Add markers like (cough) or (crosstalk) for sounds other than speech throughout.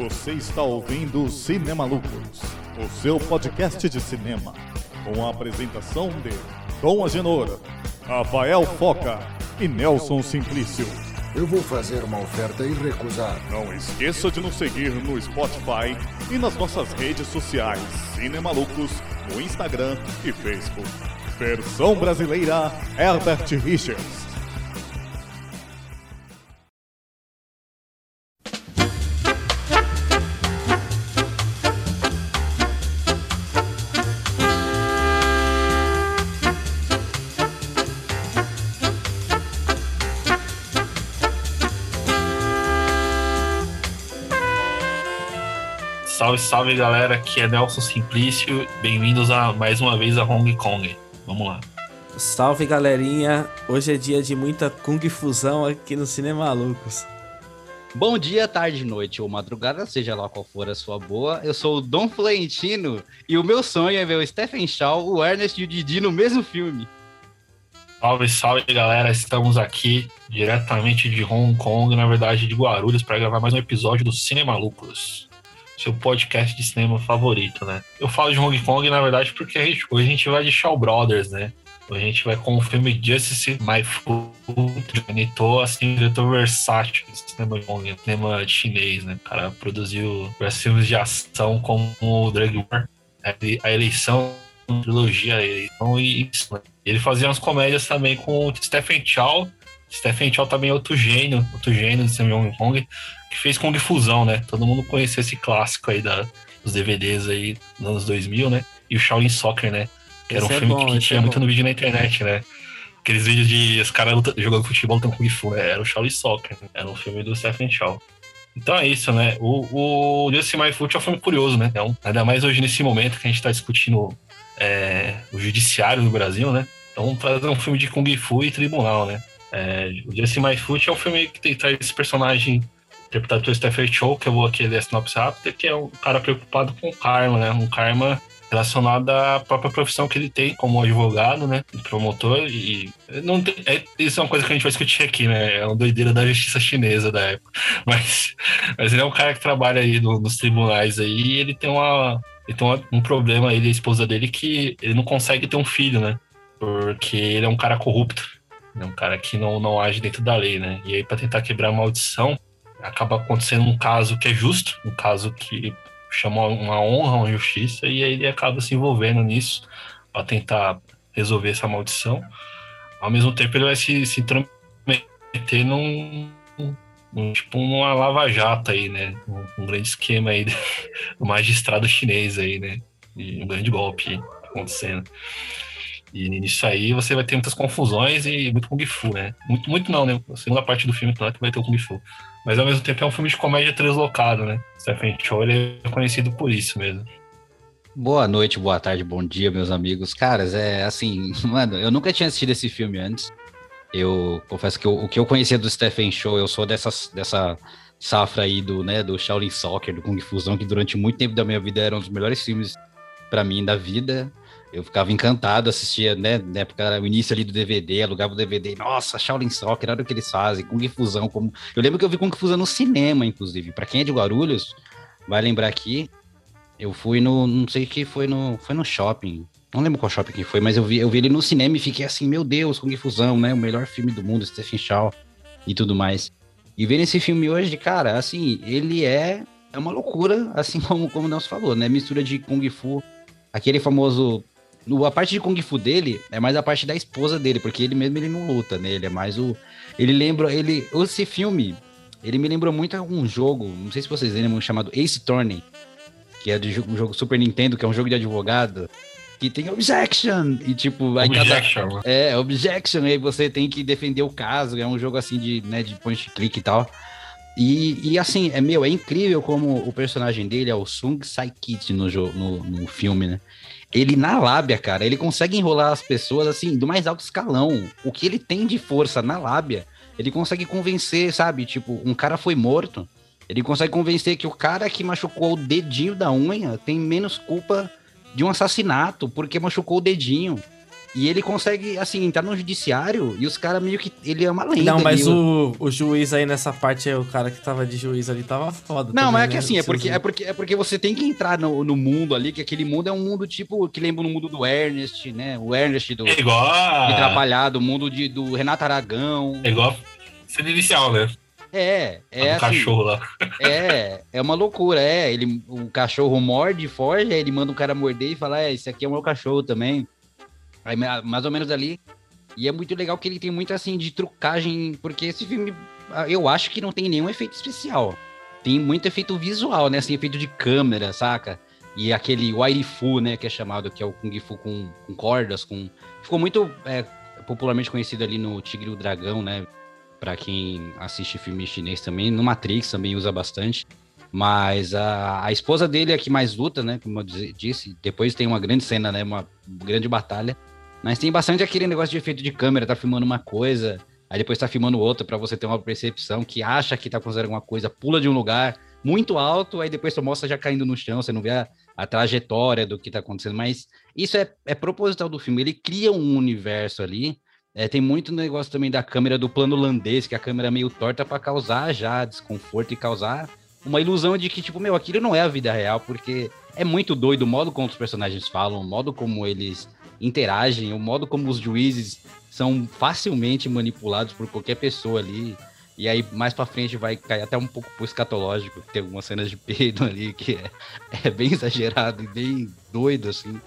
Você está ouvindo Cinema Lucros, o seu podcast de cinema, com a apresentação de Dom Agenor, Rafael Foca e Nelson Simplício. Eu vou fazer uma oferta e recusar. Não esqueça de nos seguir no Spotify e nas nossas redes sociais Cinema Lucros, no Instagram e Facebook. Versão brasileira Herbert Richards. Salve, salve galera, aqui é Nelson Simplício, bem-vindos a mais uma vez a Hong Kong. Vamos lá. Salve galerinha, hoje é dia de muita Kung Fusão aqui no Cinema Malucos. Bom dia, tarde, noite ou madrugada, seja lá qual for a sua boa. Eu sou o Dom Florentino e o meu sonho é ver o Stephen Shaw, o Ernest e o Didi no mesmo filme. Salve, salve galera, estamos aqui diretamente de Hong Kong, na verdade de Guarulhos, para gravar mais um episódio do Cinema Malucos seu podcast de cinema favorito, né? Eu falo de Hong Kong, na verdade, porque a gente, hoje a gente vai de Shaw Brothers, né? Hoje a gente vai com o filme Justice My Food, Anitou, assim, um diretor versátil de cinema de Hong, cinema chinês, né? O cara produziu filmes de ação como o Drug War, a eleição, trilogia, eleição e isso, né? Ele fazia umas comédias também com o Stephen Chow, Stephen Chow também é outro gênio, outro gênio do cinema de Hong Kong, que fez Kung Fusão, né? Todo mundo conheceu esse clássico aí da, dos DVDs aí dos anos 2000, né? E o Shaolin Soccer, né? Que era um filme bom, que tinha é muito bom. no vídeo na internet, né? Aqueles vídeos de os caras jogando futebol lutando Kung Fu, né? Era o Shaolin Soccer, né? era um filme do Stephen Chow. Então é isso, né? O, o Just My Foot é um filme curioso, né? Então, ainda mais hoje nesse momento que a gente tá discutindo é, o judiciário no Brasil, né? Então fazer um filme de Kung Fu e tribunal, né? É, o Just My Foot é um filme que tem, traz esse personagem interpretado Stephen Chow, que eu vou aqui ler a sinopse rápida, que é um cara preocupado com o karma, né? Um karma relacionado à própria profissão que ele tem como advogado, né? Promotor e não tem, é, isso é uma coisa que a gente vai discutir aqui, né? É uma doideira da justiça chinesa da época. (laughs) Mas, mas ele é um cara que trabalha aí no, nos tribunais aí e ele tem uma ele tem um problema ele e a esposa dele que ele não consegue ter um filho, né? Porque ele é um cara corrupto. É um cara que não, não age dentro da lei, né? E aí, para tentar quebrar a maldição, acaba acontecendo um caso que é justo, um caso que chama uma honra, uma justiça, e aí ele acaba se envolvendo nisso para tentar resolver essa maldição. Ao mesmo tempo, ele vai se, se intrometer num, num, tipo numa lava-jato aí, né? Um, um, grande esquema aí (laughs) do magistrado chinês aí, né? E um grande golpe acontecendo. E nisso aí você vai ter muitas confusões e muito Kung Fu, né? Muito, muito não, né? A segunda parte do filme, claro, que vai ter o Kung Fu. Mas ao mesmo tempo é um filme de comédia translocado, né? Stephen Chow ele é conhecido por isso mesmo. Boa noite, boa tarde, bom dia, meus amigos. Caras, é assim, (laughs) mano, eu nunca tinha assistido esse filme antes. Eu confesso que eu, o que eu conhecia do Stephen Chow, eu sou dessa, dessa safra aí do, né, do Shaolin Soccer, do Kung Fusão, que durante muito tempo da minha vida era um dos melhores filmes para mim da vida. Eu ficava encantado, assistia, né, na época, o início ali do DVD, alugava o DVD, nossa, Shaolin Soccer, era o que eles fazem, Kung Fusão, como... Eu lembro que eu vi Kung Fusão no cinema, inclusive, para quem é de Guarulhos, vai lembrar aqui, eu fui no, não sei que foi no, foi no shopping, não lembro qual shopping que foi, mas eu vi, eu vi ele no cinema e fiquei assim, meu Deus, Kung Fusão, né, o melhor filme do mundo, Stephen Chow e tudo mais. E ver esse filme hoje, cara, assim, ele é, é uma loucura, assim (laughs) como, como o Nelson falou, né, mistura de Kung Fu, aquele famoso a parte de Kung Fu dele é mais a parte da esposa dele, porque ele mesmo ele não luta, né? Ele é mais o. Ele lembra. Ele, esse filme, ele me lembrou muito um jogo, não sei se vocês lembram, chamado Ace Attorney, que é de um jogo Super Nintendo, que é um jogo de advogado. Que tem objection! E tipo, aí objection. cada. É, objection, aí você tem que defender o caso. É um jogo assim de, né, de point click e tal. E, e assim, é meu, é incrível como o personagem dele é o Sung Sai Kit no, no, no filme, né? Ele na lábia, cara, ele consegue enrolar as pessoas assim do mais alto escalão. O que ele tem de força na lábia, ele consegue convencer, sabe? Tipo, um cara foi morto, ele consegue convencer que o cara que machucou o dedinho da unha tem menos culpa de um assassinato porque machucou o dedinho. E ele consegue, assim, entrar no judiciário e os caras meio que. Ele é uma lenda. Não, mas o, o juiz aí nessa parte, o cara que tava de juiz ali tava foda. Não, também, mas é que né? assim, é porque, é, porque, é porque você tem que entrar no, no mundo ali, que aquele mundo é um mundo tipo, que lembra no mundo do Ernest, né? O Ernest do É igual a. de o mundo de, do Renato Aragão. É igual cena inicial, né? É, é do assim, cachorro lá. é, é uma loucura, é. Ele, o cachorro morde, foge, aí ele manda o cara morder e fala, é, esse aqui é o meu cachorro também. Aí, ma- mais ou menos ali. E é muito legal que ele tem muito assim de trucagem, porque esse filme, ah, eu acho que não tem nenhum efeito especial. Tem muito efeito visual, né? Assim, efeito de câmera, saca? E aquele Wire Fu, né, que é chamado, que é o Kung Fu com, com cordas, com. Ficou muito é, popularmente conhecido ali no Tigre e o Dragão, né? Pra quem assiste filme chinês também, no Matrix também usa bastante. Mas a, a esposa dele é que mais luta, né? Como eu disse. Depois tem uma grande cena, né? Uma grande batalha. Mas tem bastante aquele negócio de efeito de câmera, tá filmando uma coisa, aí depois tá filmando outra pra você ter uma percepção que acha que tá fazendo alguma coisa, pula de um lugar muito alto, aí depois tu mostra já caindo no chão, você não vê a, a trajetória do que tá acontecendo. Mas isso é, é proposital do filme, ele cria um universo ali. É, tem muito negócio também da câmera do plano holandês, que a câmera é meio torta pra causar já desconforto e causar uma ilusão de que, tipo, meu, aquilo não é a vida real, porque é muito doido o modo como os personagens falam, o modo como eles interagem, o modo como os juízes são facilmente manipulados por qualquer pessoa ali. E aí, mais pra frente, vai cair até um pouco pro escatológico, tem algumas cenas de peido ali que é, (laughs) é bem exagerado e bem doido, assim.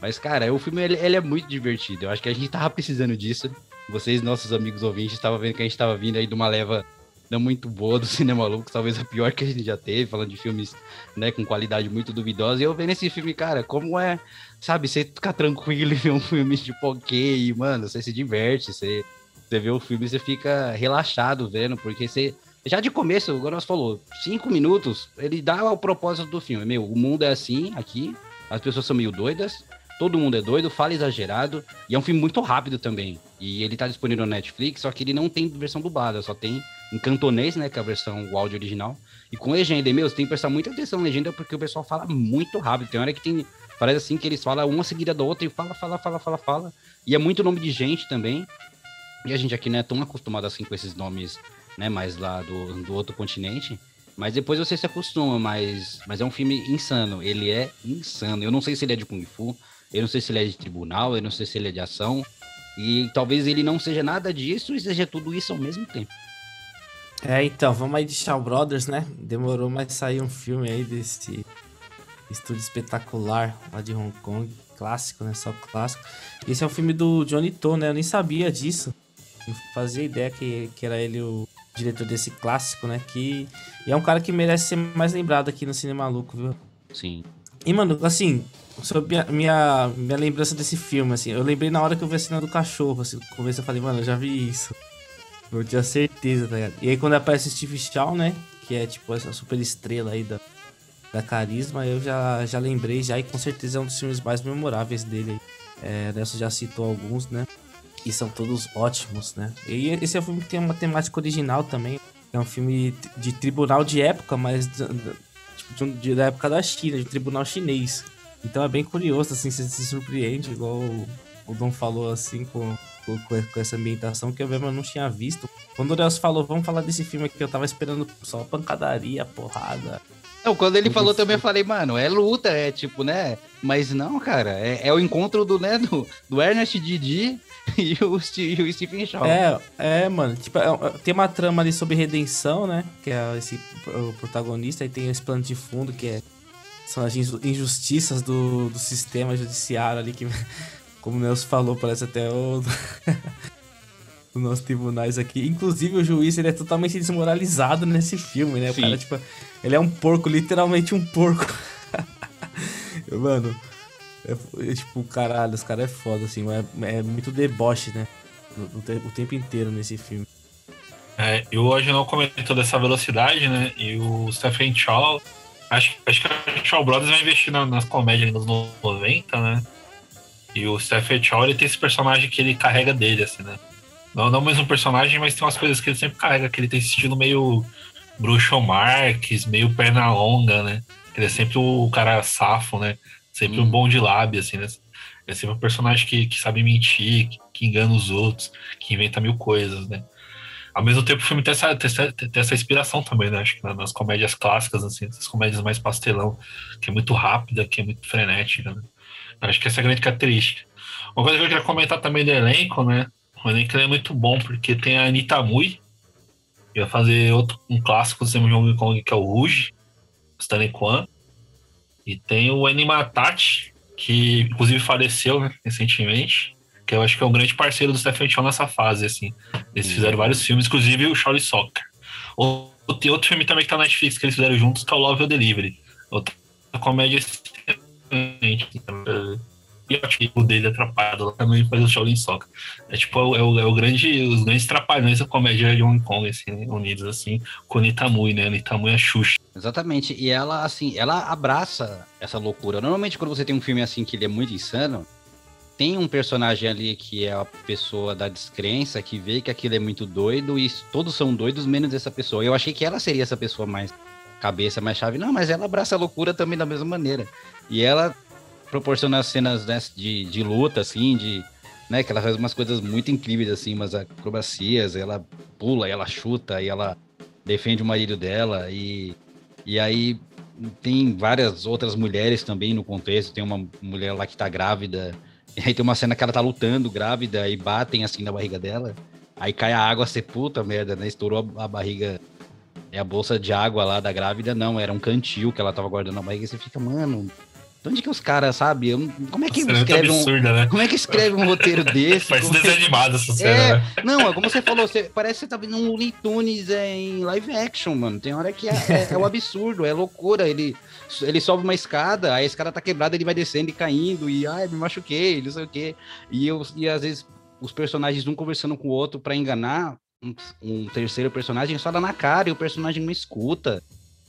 Mas, cara, o filme ele, ele é muito divertido. Eu acho que a gente tava precisando disso. Vocês, nossos amigos ouvintes, estavam vendo que a gente tava vindo aí de uma leva não muito boa do (laughs) cinema maluco, talvez a pior que a gente já teve, falando de filmes, né, com qualidade muito duvidosa. E eu vendo esse filme, cara, como é, sabe, você ficar tranquilo e ver um filme tipo ok, mano, você se diverte, você, você vê o filme você fica relaxado vendo, porque você. Já de começo, o Goros falou, cinco minutos, ele dá o propósito do filme. Meu, o mundo é assim, aqui, as pessoas são meio doidas, todo mundo é doido, fala exagerado, e é um filme muito rápido também. E ele tá disponível no Netflix, só que ele não tem versão dublada, só tem em cantonês, né, que é a versão, o áudio original. E com legenda, e, meu, você tem que prestar muita atenção na legenda, porque o pessoal fala muito rápido. Tem hora que tem, parece assim, que eles falam uma seguida da outra e fala, fala, fala, fala, fala. E é muito nome de gente também. E a gente aqui não é tão acostumado assim com esses nomes, né, mais lá do, do outro continente. Mas depois você se acostuma, mas, mas é um filme insano. Ele é insano. Eu não sei se ele é de Kung Fu, eu não sei se ele é de tribunal, eu não sei se ele é de ação. E talvez ele não seja nada disso e seja tudo isso ao mesmo tempo. É, então, vamos aí de Shaw Brothers, né? Demorou, mas saiu um filme aí desse estúdio espetacular lá de Hong Kong. Clássico, né? Só clássico. Esse é um filme do Johnny To, né? Eu nem sabia disso. Não fazia ideia que, que era ele o diretor desse clássico, né? Que e é um cara que merece ser mais lembrado aqui no Cinema Maluco, viu? Sim. E, mano, assim, sobre a minha, minha lembrança desse filme, assim, eu lembrei na hora que eu vi a cena do cachorro, assim, no começo eu falei, mano, eu já vi isso. Eu tinha certeza, tá ligado? E aí quando aparece o Steve Shaw, né, que é tipo essa super estrela aí da, da carisma, eu já, já lembrei já, e com certeza é um dos filmes mais memoráveis dele. É, Nelson já citou alguns, né, e são todos ótimos, né. E esse é um filme que tem uma temática original também, é um filme de tribunal de época, mas tipo, de- da época da China, de tribunal chinês. Então é bem curioso, assim, você se surpreende, igual o, o Dom falou, assim, com, com, com essa ambientação que eu mesmo não tinha visto. Quando o Nelson falou, vamos falar desse filme aqui, eu tava esperando só pancadaria, porrada. Não, quando ele falou também, eu falei, mano, é luta, é tipo, né? Mas não, cara, é, é o encontro do, né, do, do Ernest Didi (laughs) e o, e o Stephen Shaw. É, é, mano, tipo, é- é- tem uma trama ali sobre redenção, né? Que é esse o protagonista, e tem esse plano de fundo que é são as inju- injustiças do, do sistema judiciário ali, que, (laughs) como o Nelson falou, parece até o. os (laughs) nossos tribunais aqui. Inclusive, o juiz ele é totalmente desmoralizado nesse filme, né? O cara, tipo, ele é um porco, literalmente um porco. (laughs) Mano, é, é tipo, caralho, os caras é foda, assim, é, é muito deboche, né? O, o te- o tempo inteiro nesse filme. É, e hoje não comentou dessa velocidade, né? E o Stephen Chow, acho, acho que a Shaw Brothers vai investir na- nas comédias nos 90, né? E o Stephen Chow, ele tem esse personagem que ele carrega dele, assim, né? Não, não o mesmo personagem, mas tem umas coisas que ele sempre carrega, que ele tem esse estilo meio Bruxo Marx, meio perna longa, né? Ele é sempre o cara safo, né? Sempre um bom de lábio, assim, né? É sempre um personagem que, que sabe mentir, que, que engana os outros, que inventa mil coisas, né? Ao mesmo tempo, o filme tem essa, tem essa, tem essa inspiração também, né? Acho que nas comédias clássicas, assim, essas comédias mais pastelão, que é muito rápida, que é muito frenética, né? Acho que essa é a grande característica. Uma coisa que eu queria comentar também do elenco, né? O elenco é muito bom, porque tem a Anitta Mui, que vai fazer outro, um clássico do cinema de Hong Kong, que é o Rouge, Stanley Kwan. E tem o Annie Matati, que inclusive faleceu né, recentemente, que eu acho que é um grande parceiro do Stephen Chow nessa fase, assim. Eles fizeram vários filmes, inclusive o Charlie Soccer. Ou, tem outro filme também que tá na Netflix que eles fizeram juntos, que é o Love or Delivery. Outra comédia excelente. E o tipo dele atrapalhado lá também faz o Shaolin Soccer. É tipo, é o, é o grande, os grandes trapalhões da comédia de Hong Kong, assim, unidos, assim, com Nitamui, né? Nitamui é Xuxa. Exatamente. E ela, assim, ela abraça essa loucura. Normalmente, quando você tem um filme assim que ele é muito insano, tem um personagem ali que é a pessoa da descrença, que vê que aquilo é muito doido e todos são doidos, menos essa pessoa. Eu achei que ela seria essa pessoa mais cabeça, mais chave. Não, mas ela abraça a loucura também da mesma maneira. E ela proporciona cenas né, de, de luta, assim, de. Né, que ela faz umas coisas muito incríveis, assim, umas acrobacias, ela pula, ela chuta, e ela defende o marido dela, e, e aí tem várias outras mulheres também no contexto, tem uma mulher lá que tá grávida, e aí tem uma cena que ela tá lutando grávida, e batem assim na barriga dela, aí cai a água, você puta merda, né, estourou a, a barriga, é a bolsa de água lá da grávida, não, era um cantil que ela tava guardando na barriga, e você fica, mano, de onde que os caras, sabe? Como é que Nossa, escreve é absurda, um. né? Como é que escreve um roteiro (laughs) desse? Parece Como- desenho animado essa cena, É, né? não, é como você falou, você, parece que você tá vendo um Looney Tunes é, em live action, mano. Tem hora que é, é, é um absurdo, é loucura. Ele, ele sobe uma escada, aí a escada tá quebrada, ele vai descendo e caindo, e ai, me machuquei, não sei o quê. E, eu, e às vezes os personagens um conversando com o outro pra enganar um, um terceiro personagem só dá na cara e o personagem não escuta.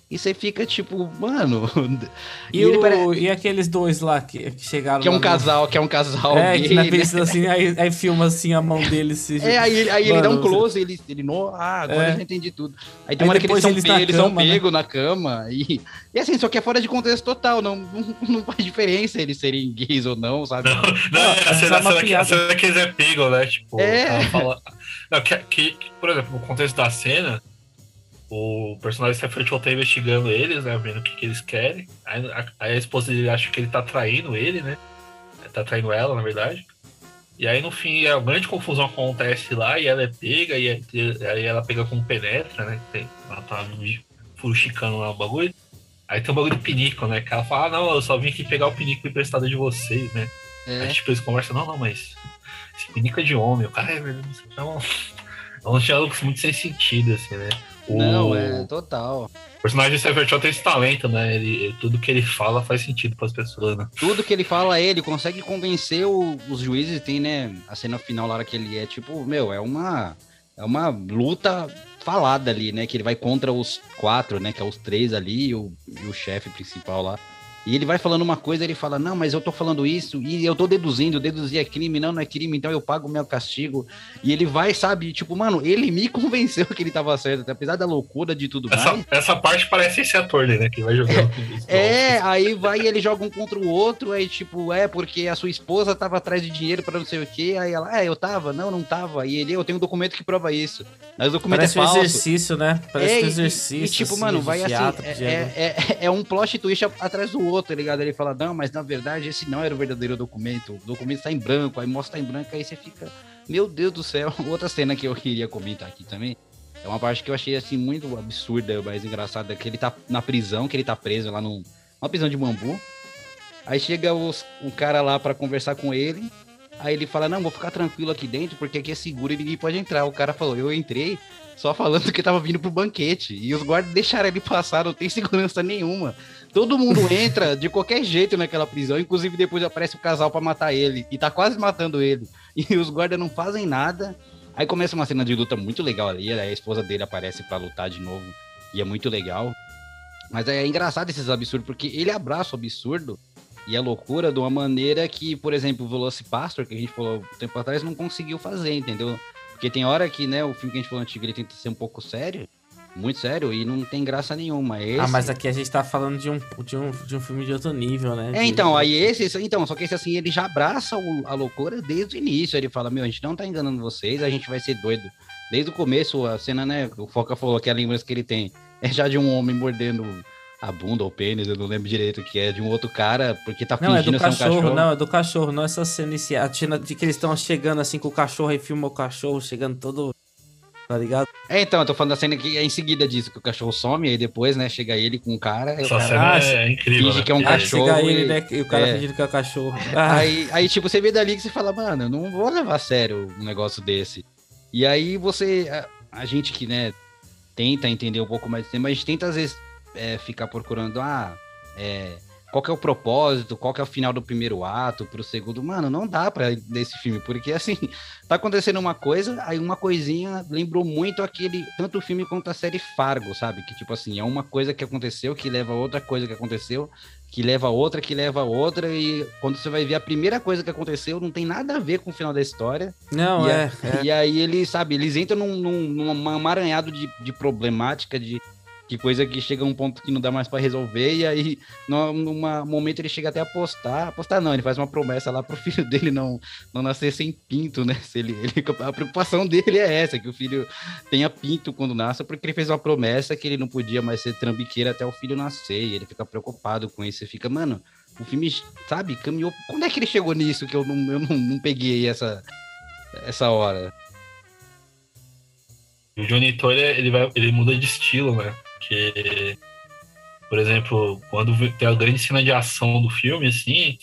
E você fica tipo, mano. (laughs) E, ele o- pare- e aqueles dois lá que, que chegaram. que é um no- casal, que é um casal. É, que gay, na né? pista assim, aí, aí filma assim a mão deles. Se... É, aí, ele- aí ele dá um Mano, você- close, ele, ele no, ah, agora É. eu já entendi tudo. Aí tem Aí uma hora que eles são, eles pe- são cama, né? pegos na cama. E, e assim, só que é fora de contexto total, não, não, (laughs) não faz diferença eles serem gays ou não, sabe? Não, não, Não, a essa cena, é uma a cena que, a piada. cena que eles é pegam, né? Tipo, É. ela fala. Não, que, que, que, por exemplo, no contexto da cena, o personagem Stephen Chow tá investigando eles, né? Vendo o que, que eles querem. Aí a, aí a esposa dele acha que ele tá traindo ele, né? Tá traindo ela, na verdade. E aí, no fim, a grande confusão acontece lá e ela é pega, e aí, ela pega com penetra, né? Ela tá furuchicando lá o bagulho. Aí tem um bagulho de pinico, né? Que ela fala, ah, não, eu só vim aqui pegar o pinico emprestado de vocês, né? É. Aí, tipo, eles conversam, não, não, mas esse pinico é de homem. O cara é verdade. Então, é um diálogo muito sem sentido, assim, né? O Não, é total. personagem de Stephen Chow tem esse talento, né? Ele, tudo que ele fala faz sentido pras pessoas, né? Tudo que ele fala, ele consegue convencer o- os juízes. Tem, né, a cena final lá que ele é tipo, meu, é uma, é uma luta falada ali, né? Que ele vai contra os quatro, né? Que é os três ali e o, e o chefe principal lá. E ele vai falando uma coisa, ele fala, não, mas eu tô falando isso, e eu tô deduzindo, deduzir é crime, não, não é crime, então eu pago o meu castigo. E ele vai, sabe, tipo, mano, ele me (laughs) convenceu que ele tava certo, apesar da loucura de tudo mais. Essa, essa parte parece esse ator, né? Que vai jogando. (laughs) É, aí vai e ele joga um contra o outro, aí tipo, é porque a sua esposa tava atrás de dinheiro pra não sei o quê, aí ela, é, eu tava, não, não tava, e ele, eu tenho um documento que prova isso, mas o documento Parece é um falso. exercício, né? Parece é, um e- exercício. E, tipo, assim, mano, vai assim, teatro, é, de- é, é, é um plot twist atrás do outro, tá ligado? Ele fala, não, mas na verdade esse não era o verdadeiro documento, o documento tá em branco, aí mostra tá em branco, aí você fica, meu Deus do céu. (laughs) Outra cena que eu queria comentar aqui também, é uma parte que eu achei, assim, muito absurda, mas engraçada, que ele tá na prisão, que ele tá preso lá num, numa prisão de bambu, aí chega os, um cara lá pra conversar com ele, aí ele fala, não, vou ficar tranquilo aqui dentro, porque aqui é seguro e ninguém pode entrar. O cara falou, eu entrei só falando que tava vindo pro banquete. E os guardas deixaram ele passar, não tem segurança nenhuma. Todo mundo entra de qualquer jeito naquela prisão, inclusive depois aparece o casal pra matar ele. E tá quase matando ele. (laughs) E os guardas não fazem nada. Aí começa uma cena de luta muito legal ali. A esposa dele aparece pra lutar de novo. E é muito legal. Mas é engraçado esses absurdos, porque ele abraça o absurdo e a loucura de uma maneira que, por exemplo, o Velocipastor, que a gente falou um tempo atrás, não conseguiu fazer, entendeu? Porque tem hora que, né, o filme que a gente falou antigo, ele tenta ser um pouco sério, muito sério e não tem graça nenhuma. Esse... Ah, mas aqui a gente tá falando de um, de um, de um filme de outro nível, né? É, então, aí esse, então, só que esse assim, ele já abraça o- a loucura desde o início. Ele fala, meu, a gente não tá enganando vocês, a gente vai ser doido. Desde o começo, a cena, né, o Foca falou que a lembrança que ele tem é já de um homem mordendo a bunda ou o pênis, eu não lembro direito o que é, de um outro cara, porque tá Não, é fingindo do ser um cachorro, cachorro. não, é do cachorro, não essa cena inicial. A cena de que eles estão chegando assim com o cachorro e filma o cachorro chegando todo. Tá ligado? É, então, eu tô falando da cena que é em seguida disso, que o cachorro some, aí depois, né, chega ele com o cara, Essa cara... cena Ah, é incrível. finge né? que é um Ah, cachorro chega ele, e- né? E o cara é. fingindo que é o cachorro. Ah, (laughs) Aí, aí, tipo, você vê dali que você fala, mano, eu não vou levar a sério um negócio desse. E aí você, a, a gente que, né, tenta entender um pouco mais do tema, a gente tenta às vezes é, ficar procurando, ah, é, qual que é o propósito, qual que é o final do primeiro ato pro segundo. Mano, não dá pra desse filme, porque assim, (laughs) tá acontecendo uma coisa, aí uma coisinha lembrou muito aquele, tanto o filme quanto a série Fargo, sabe? Que tipo assim, é uma coisa que aconteceu que leva a outra coisa que aconteceu, que leva a outra, que leva a outra, e quando você vai ver a primeira coisa que aconteceu, não tem nada a ver com o final da história. não, e, é. a- (laughs) e aí eles, sabe, eles entram num, num, num amaranhado de, de problemática, de, de coisa que chega a um ponto que não dá mais pra resolver, e aí, num momento, ele chega até a apostar. Apostar não, ele faz uma promessa lá pro (laughs) filho dele não, não nascer sem pinto, né? Se ele, ele- a preocupação dele é essa, que o filho tenha pinto quando nasce, porque ele fez uma promessa que ele não podia mais ser trambiqueiro até o filho nascer, e ele fica preocupado com isso. Você fica, mano, o filme, sabe, caminhou. Quando é que ele chegou nisso que eu não, eu não, não peguei essa, essa hora? O Johnny To, ele, ele, vai, ele muda de estilo, né? Porque, por exemplo, quando tem a grande cena de ação do filme, assim,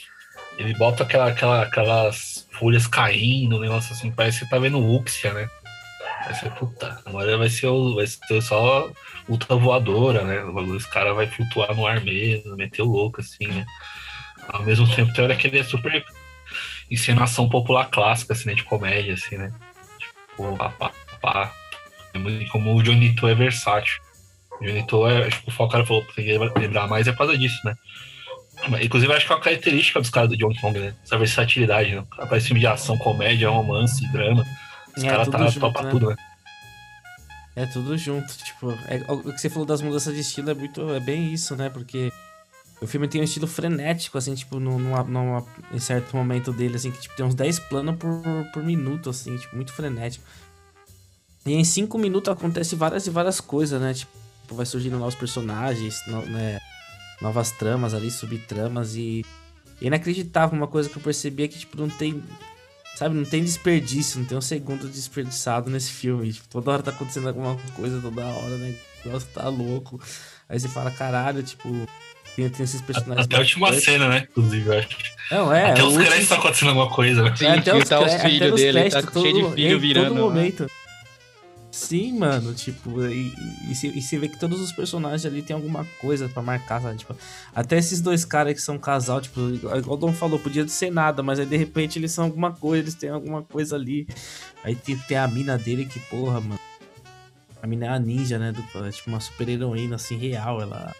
ele bota aquela, aquela, aquelas folhas caindo, um negócio assim, parece que você tá vendo Uxia, né? Vai ser, puta, agora vai ser, o, vai ser só ultra voadora, né? Os caras vai flutuar no ar mesmo, meter o louco, assim, né? Ao mesmo tempo, tem hora que ele é super encenação popular clássica, assim, né? De comédia, assim, né? Tipo, pá, pá, pá. É muito como o Johnny To é versátil. O To é, acho que o cara falou pra lembrar mais é por causa disso, né? Inclusive, acho que é uma característica dos caras do John Kong, né? Essa versatilidade, né? Aparece filme de ação, comédia, romance, drama. Os É, caras tá junto, topa né? tudo, né? É tudo junto, tipo, é- o que você falou das mudanças de estilo é muito, é bem isso, né? Porque o filme tem um estilo frenético, assim, tipo, num, numa, numa- em certo momento dele, assim, que tipo, tem uns 10 planos por, por minuto, assim, tipo, muito frenético. E em 5 minutos acontece várias e várias coisas, né? Tipo, vai surgindo novos personagens, no- né? novas tramas ali, subtramas e... e é inacreditável, uma coisa que eu percebi é que, tipo, não tem Sabe, não tem desperdício, não tem um segundo desperdiçado nesse filme. Tipo, toda hora tá acontecendo alguma coisa, toda hora, né? Nossa, tá louco. Aí você fala, caralho, tipo, tem, tem esses personagens. Até a última cena, né? Inclusive, eu acho. Não, é. Até o os último- créditos tá acontecendo alguma coisa, né? Sim, é, até os, tá os filhos os dele, tá cheio de filho virando. todo né? Sim, mano, tipo, e, e, e, você- e você vê que todos os personagens ali tem alguma coisa pra marcar, sabe? Tipo, até esses dois caras que são casal, tipo, igual o Dom falou, podia ser nada, mas aí de repente eles são alguma coisa, eles têm alguma coisa ali. Aí tem, tem a mina dele que, porra, mano. A mina é a ninja, né? Do, é tipo uma super heroína, assim, real. Ela.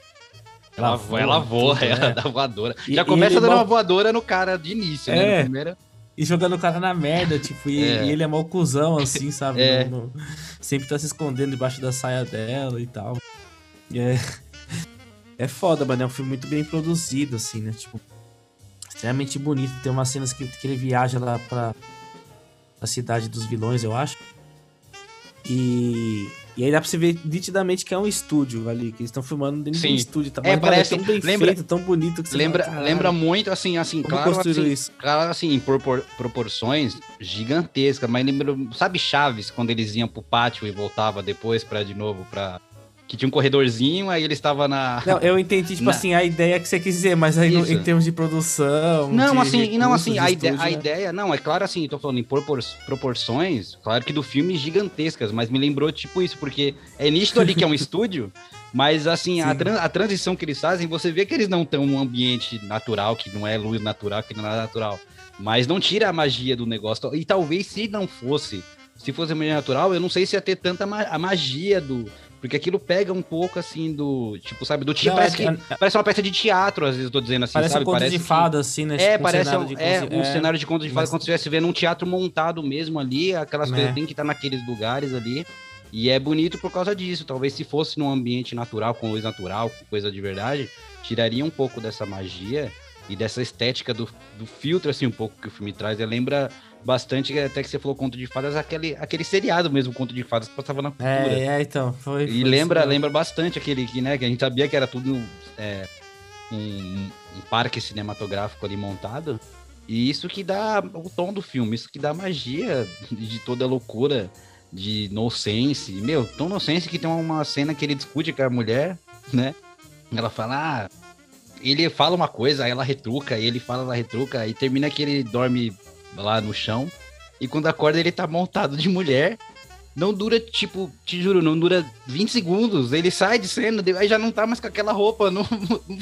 Ela, voa, ela voa, tudo, ela né? dá voadora. E- Já começa dando uma voadora no cara de início, né? É. No primeiro- E jogando o cara na merda, tipo, e, É. e ele é mal cuzão, assim, sabe? É. Sempre tá se escondendo debaixo da saia dela e tal. E é. É foda, mano. É um filme muito bem produzido, assim, né? Tipo, extremamente bonito. Tem umas cenas que, que ele viaja lá pra. a cidade dos vilões, eu acho. E. E aí dá pra você ver nitidamente que é um estúdio ali, que eles estão filmando dentro de Sim. um estúdio. Tá? É, parece- tão bem lembra- feito, tão bonito que você Lembra, fala, "Caralho, lembra muito, assim, assim, como claro, assim, isso? claro, assim, em propor- proporções gigantescas, mas lembra, sabe Chaves, quando eles iam pro pátio e voltava depois pra, de novo, pra... Que tinha um corredorzinho, aí ele estava na... (laughs) Não, eu entendi, tipo Na- assim, a ideia que você quis dizer, mas aí no- em termos de produção. Não, de assim, não, recursos, assim, de a, ide- estúdio, a né? ideia, não, é claro assim, tô falando em propor- proporções, claro que do filme gigantescas, mas me lembrou tipo isso, porque é nítido ali que é um (laughs) estúdio, mas assim, a, tran- a transição que eles fazem, você vê que eles não estão num ambiente natural, que não é luz natural, que não é natural, mas não tira a magia do negócio, e talvez se não fosse, se fosse magia natural, eu não sei se ia ter tanta ma- a magia do... Porque aquilo pega um pouco assim do. Tipo, sabe, do. Não, Parece, é- que, parece uma peça de teatro, às vezes eu tô dizendo assim, Parece sabe? um conto parece de que- fada, assim, né? é, Tipo, um parece cenário um, de é, um cenário de conto de fada mas- quando você estivesse vendo um teatro montado mesmo ali, aquelas Né. coisas tem que estar naqueles lugares ali. E é bonito por causa disso. Talvez se fosse num ambiente natural, com luz natural, com coisa de verdade, tiraria um pouco dessa magia e dessa estética do, do filtro, assim, um pouco que o filme traz. Ele lembra bastante, até que você falou Conto de Fadas, aquele, aquele seriado mesmo, Conto de Fadas, que passava na cultura. É, é, então. Foi, E foi lembra, lembra bastante aquele que, né, que a gente sabia que era tudo é, um, um parque cinematográfico ali montado. E isso que dá o tom do filme, isso que dá a magia de toda a loucura de No Sense. Meu, tão No Sense que tem uma cena que ele discute com a mulher, né? Ela fala, ah, ele fala uma coisa, aí ela retruca, aí ele fala, ela retruca, e termina que ele dorme lá no chão. E quando acorda, ele tá montado de mulher. Não dura, tipo, te juro, não dura 20 segundos. Ele sai de cena, aí já não tá mais com aquela roupa. Não,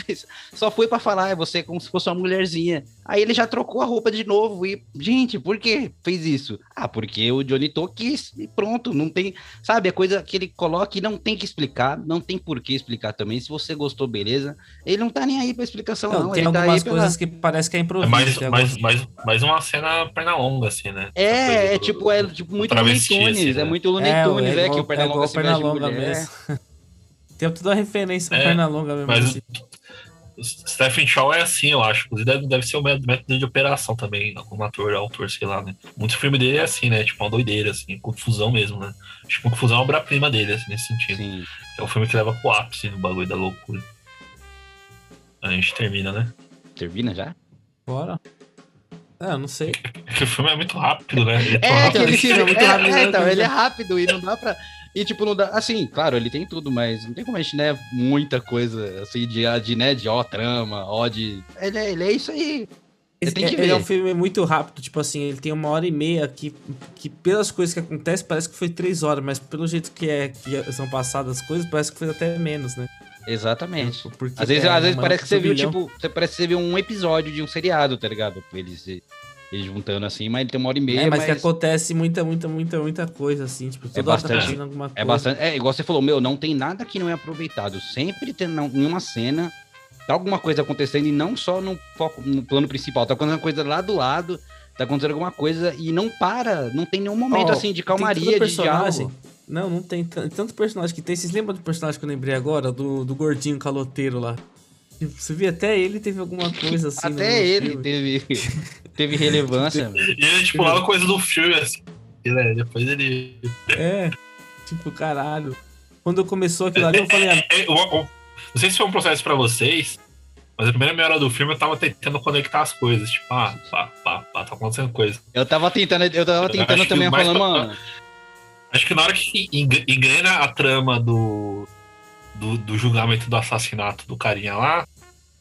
(laughs) só foi pra falar, é você como se fosse uma mulherzinha. Aí ele já trocou a roupa de novo. E, gente, por que fez isso? Ah, porque o Johnny To quis. E pronto, não tem. Sabe, a coisa que ele coloca e não tem que explicar, não tem por que explicar também. Se você gostou, beleza. Ele não tá nem aí pra explicação, não. Não, tem ele tá aí algumas pela- coisas que parece que é É improviso. mais, tem mais, algumas- mais, mais uma cena perna longa, assim, né? É, é do- tipo, é tipo muito Looney travesti, Tunes, assim, é né? muito Looney Tunes, é, que o Pernalonga se de mulher. mesmo. (laughs) Tem toda a referência do É, Pernalonga mesmo. mas- assim. Stephen Shaw é assim, eu acho. Inclusive, deve, deve ser o método de operação também, como ator, autor, sei lá, né? Muito filme dele é assim, né? Tipo, uma doideira, assim, confusão mesmo, né? Acho que confusão é uma obra-prima dele, assim, nesse sentido. Sim. É o filme que leva pro ápice no bagulho da loucura. A gente termina, né? Termina já? Bora. É, eu não sei. (laughs) É que o filme é muito rápido, né? Ele é É, aquele que- filme é muito é, rápido, é, né? então, ele é rápido e não dá pra. E tipo, não dá. Assim, claro, ele tem tudo, mas não tem como a gente, né? Muita coisa assim de, de né? De ó, trama, ó, de. Ele é, ele é isso aí. Que ele é um filme muito rápido, tipo assim, ele tem uma hora e meia que, que pelas coisas que acontecem, parece que foi três horas, mas pelo jeito que é que são passadas as coisas, parece que foi até menos, né? Exatamente. Porque Às vezes, é às vezes parece que você viu, tipo, você parece que você viu um episódio de um seriado, tá ligado? Eles, eles juntando assim, mas ele tem uma hora e meia. É, mas, mas que acontece muita, muita, muita, muita coisa, assim, tipo, toda hora tá bastante. acontecendo alguma coisa. É bastante. É, igual você falou, meu, não tem nada que não é aproveitado. Sempre tem não- em uma cena, tá alguma coisa acontecendo e não só no foco, no plano principal, tá acontecendo coisa lá do lado, tá acontecendo alguma coisa e não para, não tem nenhum momento Ó, assim de calmaria, de personagem. diálogo. Não, não tem tan- tanto personagem que tem. Vocês lembram do personagem que eu lembrei agora? Do, do gordinho caloteiro lá? Tipo, Você vê, até ele teve alguma coisa assim. Até no ele filme. teve, (laughs) teve relevância. E ele, tipo, lá coisa do filme, assim. né? Depois ele. É, tipo, caralho. Quando começou aquilo ali, eu falei, ah, É, eu- eu- não sei se foi um processo pra vocês, mas a primeira meia hora do filme eu tava tentando conectar as coisas. Tipo, ah, pá, pá, pá, tá acontecendo coisa. Eu tava tentando, eu tava Eu tentando que também falando, pra- mano. Acho que na hora que eng- engrena a trama do, do, do julgamento do assassinato do carinha lá,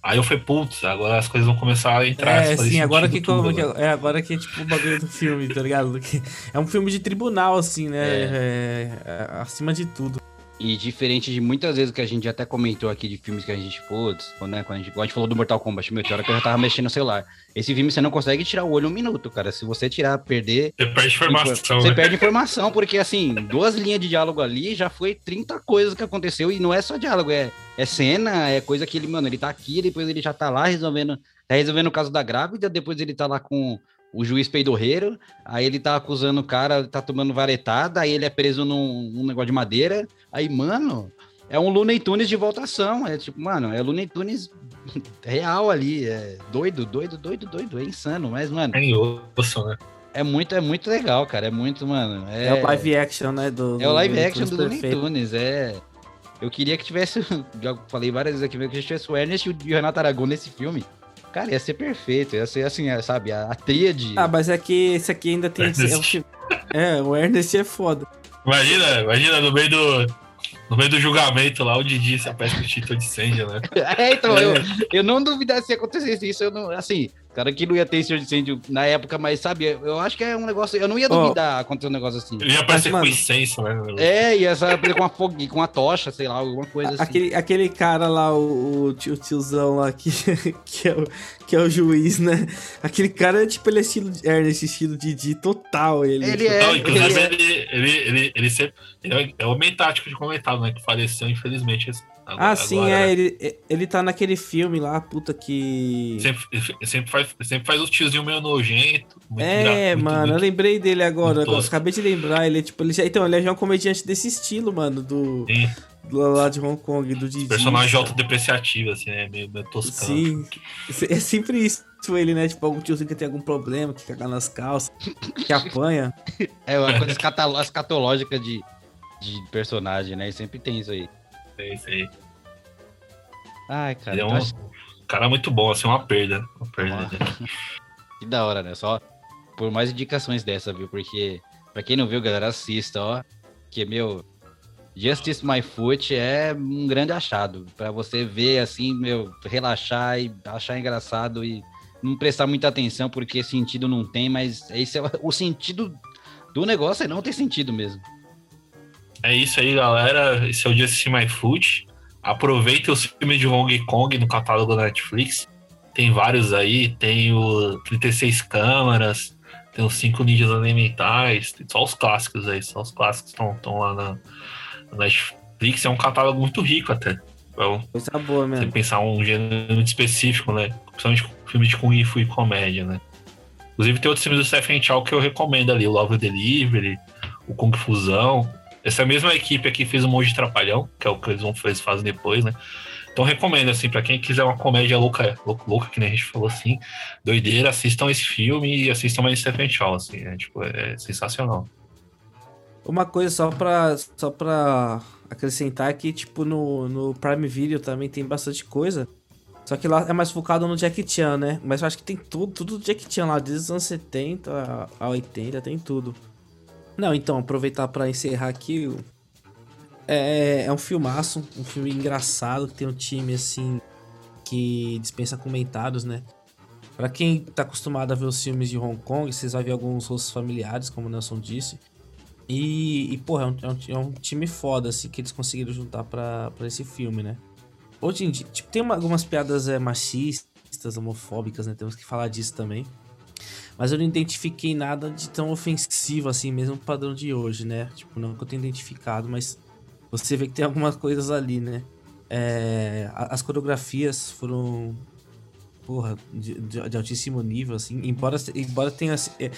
aí eu falei, putz, agora as coisas vão começar a entrar. é, sim, agora que, tudo, como- né? é agora que é tipo o bagulho do filme, tá ligado? Que É um filme de tribunal, assim, né? É, é, acima de tudo. E diferente de muitas vezes que a gente até comentou aqui de filmes que a gente, putz, né, quando a gente, igual a gente falou do Mortal Kombat, meu, tinha hora que eu já tava mexendo no celular. Esse filme você não consegue tirar o olho um minuto, cara. Se você tirar, perder, Você perde informação, você né? perde informação, porque assim, duas linhas de diálogo ali já foi 30 coisas que aconteceu e não é só diálogo, é, é cena, é coisa que ele, mano, ele tá aqui, depois ele já tá lá resolvendo, tá resolvendo o caso da grávida, depois ele tá lá com o juiz peidorreiro, aí ele tá acusando o cara, tá tomando varetada, aí ele é preso num, num negócio de madeira, aí, mano, é um Looney Tunes de voltação, é tipo, mano, é Looney Tunes (laughs) real ali, é doido, doido, doido, doido, é insano, mas, mano, É osso, né? é muito, é muito legal, cara, é muito, mano, É, o live action, né? Do, é o live do action do Looney perfeito. Tunes, é. Eu queria que tivesse, (laughs) já falei várias vezes aqui, que tivesse o Ernest e o Renato Aragão nesse filme. Cara, ia ser perfeito, ia ser assim, é, sabe, a, a tríade. Ah, mas é que esse aqui ainda tem. É, é, o Ernest é foda. Imagina, imagina no meio do. No meio do julgamento lá, o Didi se aparece com o título de Sandy, né? (laughs) É, então, eu, eu não duvidasse se acontecesse isso, eu não, assim, cara que não ia ter esse incêndio na época, mas sabe, eu acho que é um negócio, eu não ia duvidar acontecer um negócio assim. Ele ia aparecer Mas, com incenso, né? É, ia sabe, com uma fogue, com uma tocha, sei lá, alguma coisa assim. Aquele, aquele cara lá, o, o tio- tiozão lá, que, que, é o, que é o juiz, né? Aquele cara, tipo, ele é estilo de Ernest, estilo Didi total. Ele, Ele é, Não, inclusive, ele é- ele, ele, ele, ele sempre. Ele é, é o meio tático de comentado, né? Que faleceu, infelizmente, esse- ah, sim, é. Ele, ele tá naquele filme lá, puta que. Sempre, (laughs) sempre, faz, sempre faz os tiozinho meio nojento. É, mano, muito, eu lembrei dele agora. agora acabei de lembrar. Ele é tipo. Ele já, então, ele é já um comediante desse estilo, mano. Do. Sim. Do lá de Hong Kong, do Didi. Personagem autodepreciativo, assim, né? Meio, meio toscano. Sim. É sempre isso ele, né? Tipo, algum tiozinho que tem algum problema, que caga nas calças, que apanha. (laughs) É uma coisa escatológica de, de personagem, né? E sempre tem isso aí. É isso aí. Ai, cara. Ele é um acho... cara muito bom, assim, uma perda. Uma perda. (laughs) Que da hora, né? Só por mais indicações dessa, viu? Porque, pra quem não viu, galera, assista, ó. Que, meu, Justice My Foot é um grande achado. para você ver, assim, meu, relaxar e achar engraçado e não prestar muita atenção porque sentido não tem, mas esse é o sentido do negócio é não ter sentido mesmo. É isso aí, galera. Esse é o Justice My Foot. Aproveita os filmes de Hong Kong no catálogo da Netflix. Tem vários aí, tem o 36 câmaras, tem os 5 ninjas elementais, tem só os clássicos aí, só os clássicos estão lá na, na, Netflix. É um catálogo muito rico até. Então, Coisa boa mesmo. Você pensar um gênero específico, né? Principalmente filme de Kung Fu e comédia, né? Inclusive tem outros filmes do Stephen Chow que eu recomendo ali, o Love Delivery, o Kung Fusão. Essa mesma equipe aqui fez o Monge Trapalhão, que é o que eles vão fazer, fazem depois, né? Então recomendo, assim, para quem quiser uma comédia louca, louca, louca, que nem a gente falou assim, doideira, assistam esse filme e assistam mais Stephen Chow, assim, é, tipo, é sensacional. Uma coisa só pra, só pra acrescentar que, tipo, no, no Prime Video também tem bastante coisa. Só que lá é mais focado no Jack Chan, né? Mas eu acho que tem tudo, tudo do Jack Chan lá, desde os anos 70 a 80, tem tudo. Não, então, aproveitar para encerrar aqui. É, é um filmaço, um filme engraçado, que tem um time assim que dispensa comentários, né? Pra quem tá acostumado a ver os filmes de Hong Kong, vocês vão ver alguns rostos familiares, como o Nelson disse. E, e porra, é um, é um, é time foda, assim, que eles conseguiram juntar pra esse filme, né? Hoje em dia, tipo, tem uma, algumas piadas é, machistas, homofóbicas, né? Temos que falar disso também. Mas eu não identifiquei nada de tão ofensivo assim, mesmo no padrão de hoje, né? Tipo, não que eu tenha identificado, mas você vê que tem algumas coisas ali, né? É, as coreografias foram porra, de, de, de, altíssimo nível, assim, embora, embora tenha, é,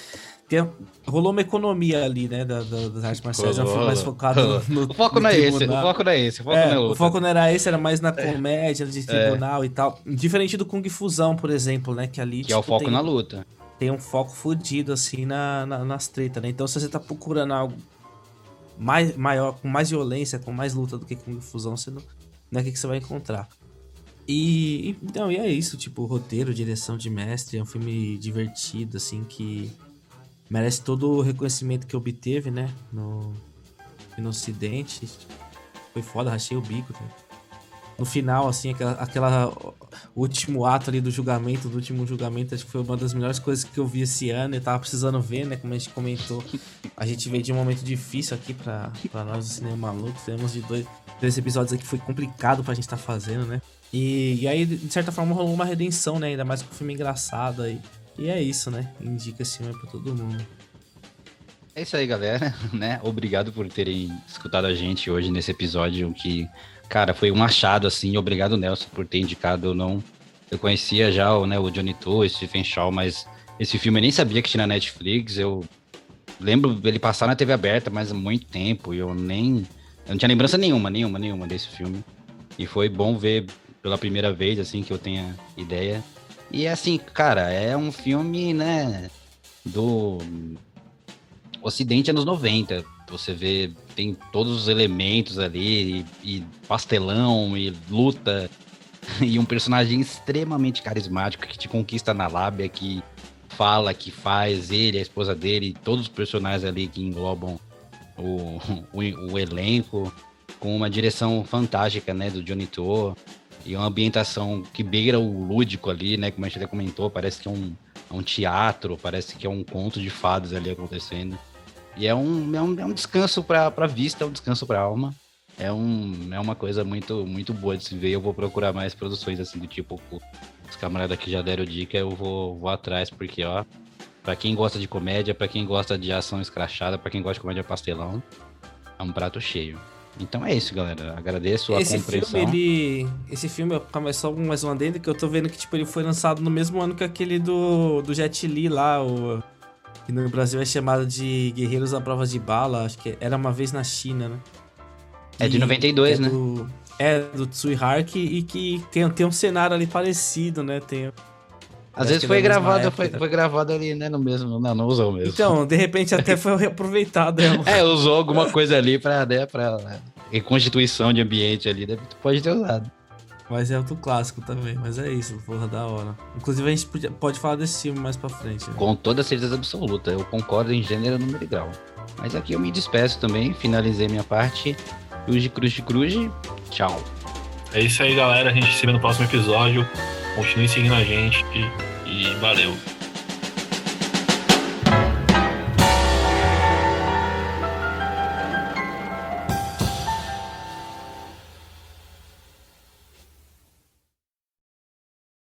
tenha rolou uma economia ali, né, da, da, das artes marciais, já foi mais focado no, O foco no não é esse, o foco não é esse, o foco, é, não, é o foco não era esse, era mais na é. comédia, de é. tribunal e tal, diferente do Kung Fusão, por exemplo, né, que ali, Que tipo, é o tipo, foco tem, na luta. Tem um foco fudido, assim, na, na, nas tretas, né, então se você tá procurando algo mais, maior, com mais violência, com mais luta do que Kung Fusão, você não, não é o que você vai encontrar. E então, e é isso, tipo, roteiro, direção de mestre, é um filme divertido, assim, que merece todo o reconhecimento que obteve, né? No, no ocidente. Foi foda, rachei o bico? No final, assim, aquela, aquela último ato ali do julgamento, do último julgamento, acho que foi uma das melhores coisas que eu vi esse ano. Eu tava precisando ver, né? Como a gente comentou. A gente veio de um momento difícil aqui pra, nós do Cinema Maluco. Temos de dois, dois episódios aqui que foi complicado pra gente estar tá fazendo, né? E, e aí, de certa forma, rolou uma redenção, né? Ainda mais com o filme engraçado aí. E é isso, né? Indica esse filme pra todo mundo. É isso aí, galera, (laughs) né? Obrigado por terem escutado a gente hoje nesse episódio que, cara, foi um achado, assim. Obrigado, Nelson, por ter indicado. Eu não... Eu conhecia já né, o Johnny To, o Stephen Shaw, mas esse filme eu nem sabia que tinha na Netflix. Eu lembro ele passar na TV aberta, mas há muito tempo. E eu nem... Eu não tinha lembrança nenhuma, nenhuma, nenhuma desse filme. E foi bom ver pela primeira vez, assim, que eu tenha ideia. E assim, cara, é um filme, né, do Ocidente anos 90. Você vê, tem todos os elementos ali, e, e pastelão, e luta, (laughs) e um personagem extremamente carismático que te conquista na lábia, que fala, que faz, ele, a esposa dele, todos os personagens ali que englobam o, (laughs) o, o elenco, com uma direção fantástica, né, do Johnny To e uma ambientação que beira o lúdico ali, né? Como a gente até comentou, parece que é um, é um teatro, parece que é um conto de fadas ali acontecendo. E é um, é um, é um descanso para a vista, é um descanso para a alma. É, um, é uma coisa muito, muito boa de se ver. Eu vou procurar mais produções assim do tipo. Os camaradas que já deram dica, eu vou, vou atrás, porque, ó, para quem gosta de comédia, para quem gosta de ação escrachada, para quem gosta de comédia pastelão, é um prato cheio. Então é isso, galera. Agradeço a Esse compreensão. filme, ele. Esse filme, começou mais um adendo que eu tô vendo que, tipo, ele foi lançado no mesmo ano que aquele do, do Jet Li lá, o. Que no Brasil é chamado de Guerreiros à Prova de Bala, acho que era uma vez na China, né? É de E- 92, que é né? Do, é, do Tsui Hark e que tem, tem um cenário ali parecido, né? Tem, Às vezes foi gravado, foi, tá? foi gravado ali, né? No mesmo. Não, não usou mesmo. Então, de repente (laughs) até foi reaproveitado. É, É, usou alguma coisa ali pra, né, pra reconstituição de ambiente ali. Deve, pode ter usado. Mas é outro clássico também. Mas é isso, porra, da hora. Inclusive a gente podia- pode falar desse filme mais pra frente. né? Com toda certeza absoluta. Eu concordo em gênero, número e grau. Mas aqui eu me despeço também. Finalizei minha parte. Cruz de cruz de cruz. Tchau. É isso aí, galera. A gente se vê no próximo episódio. Continue seguindo a gente e, e valeu.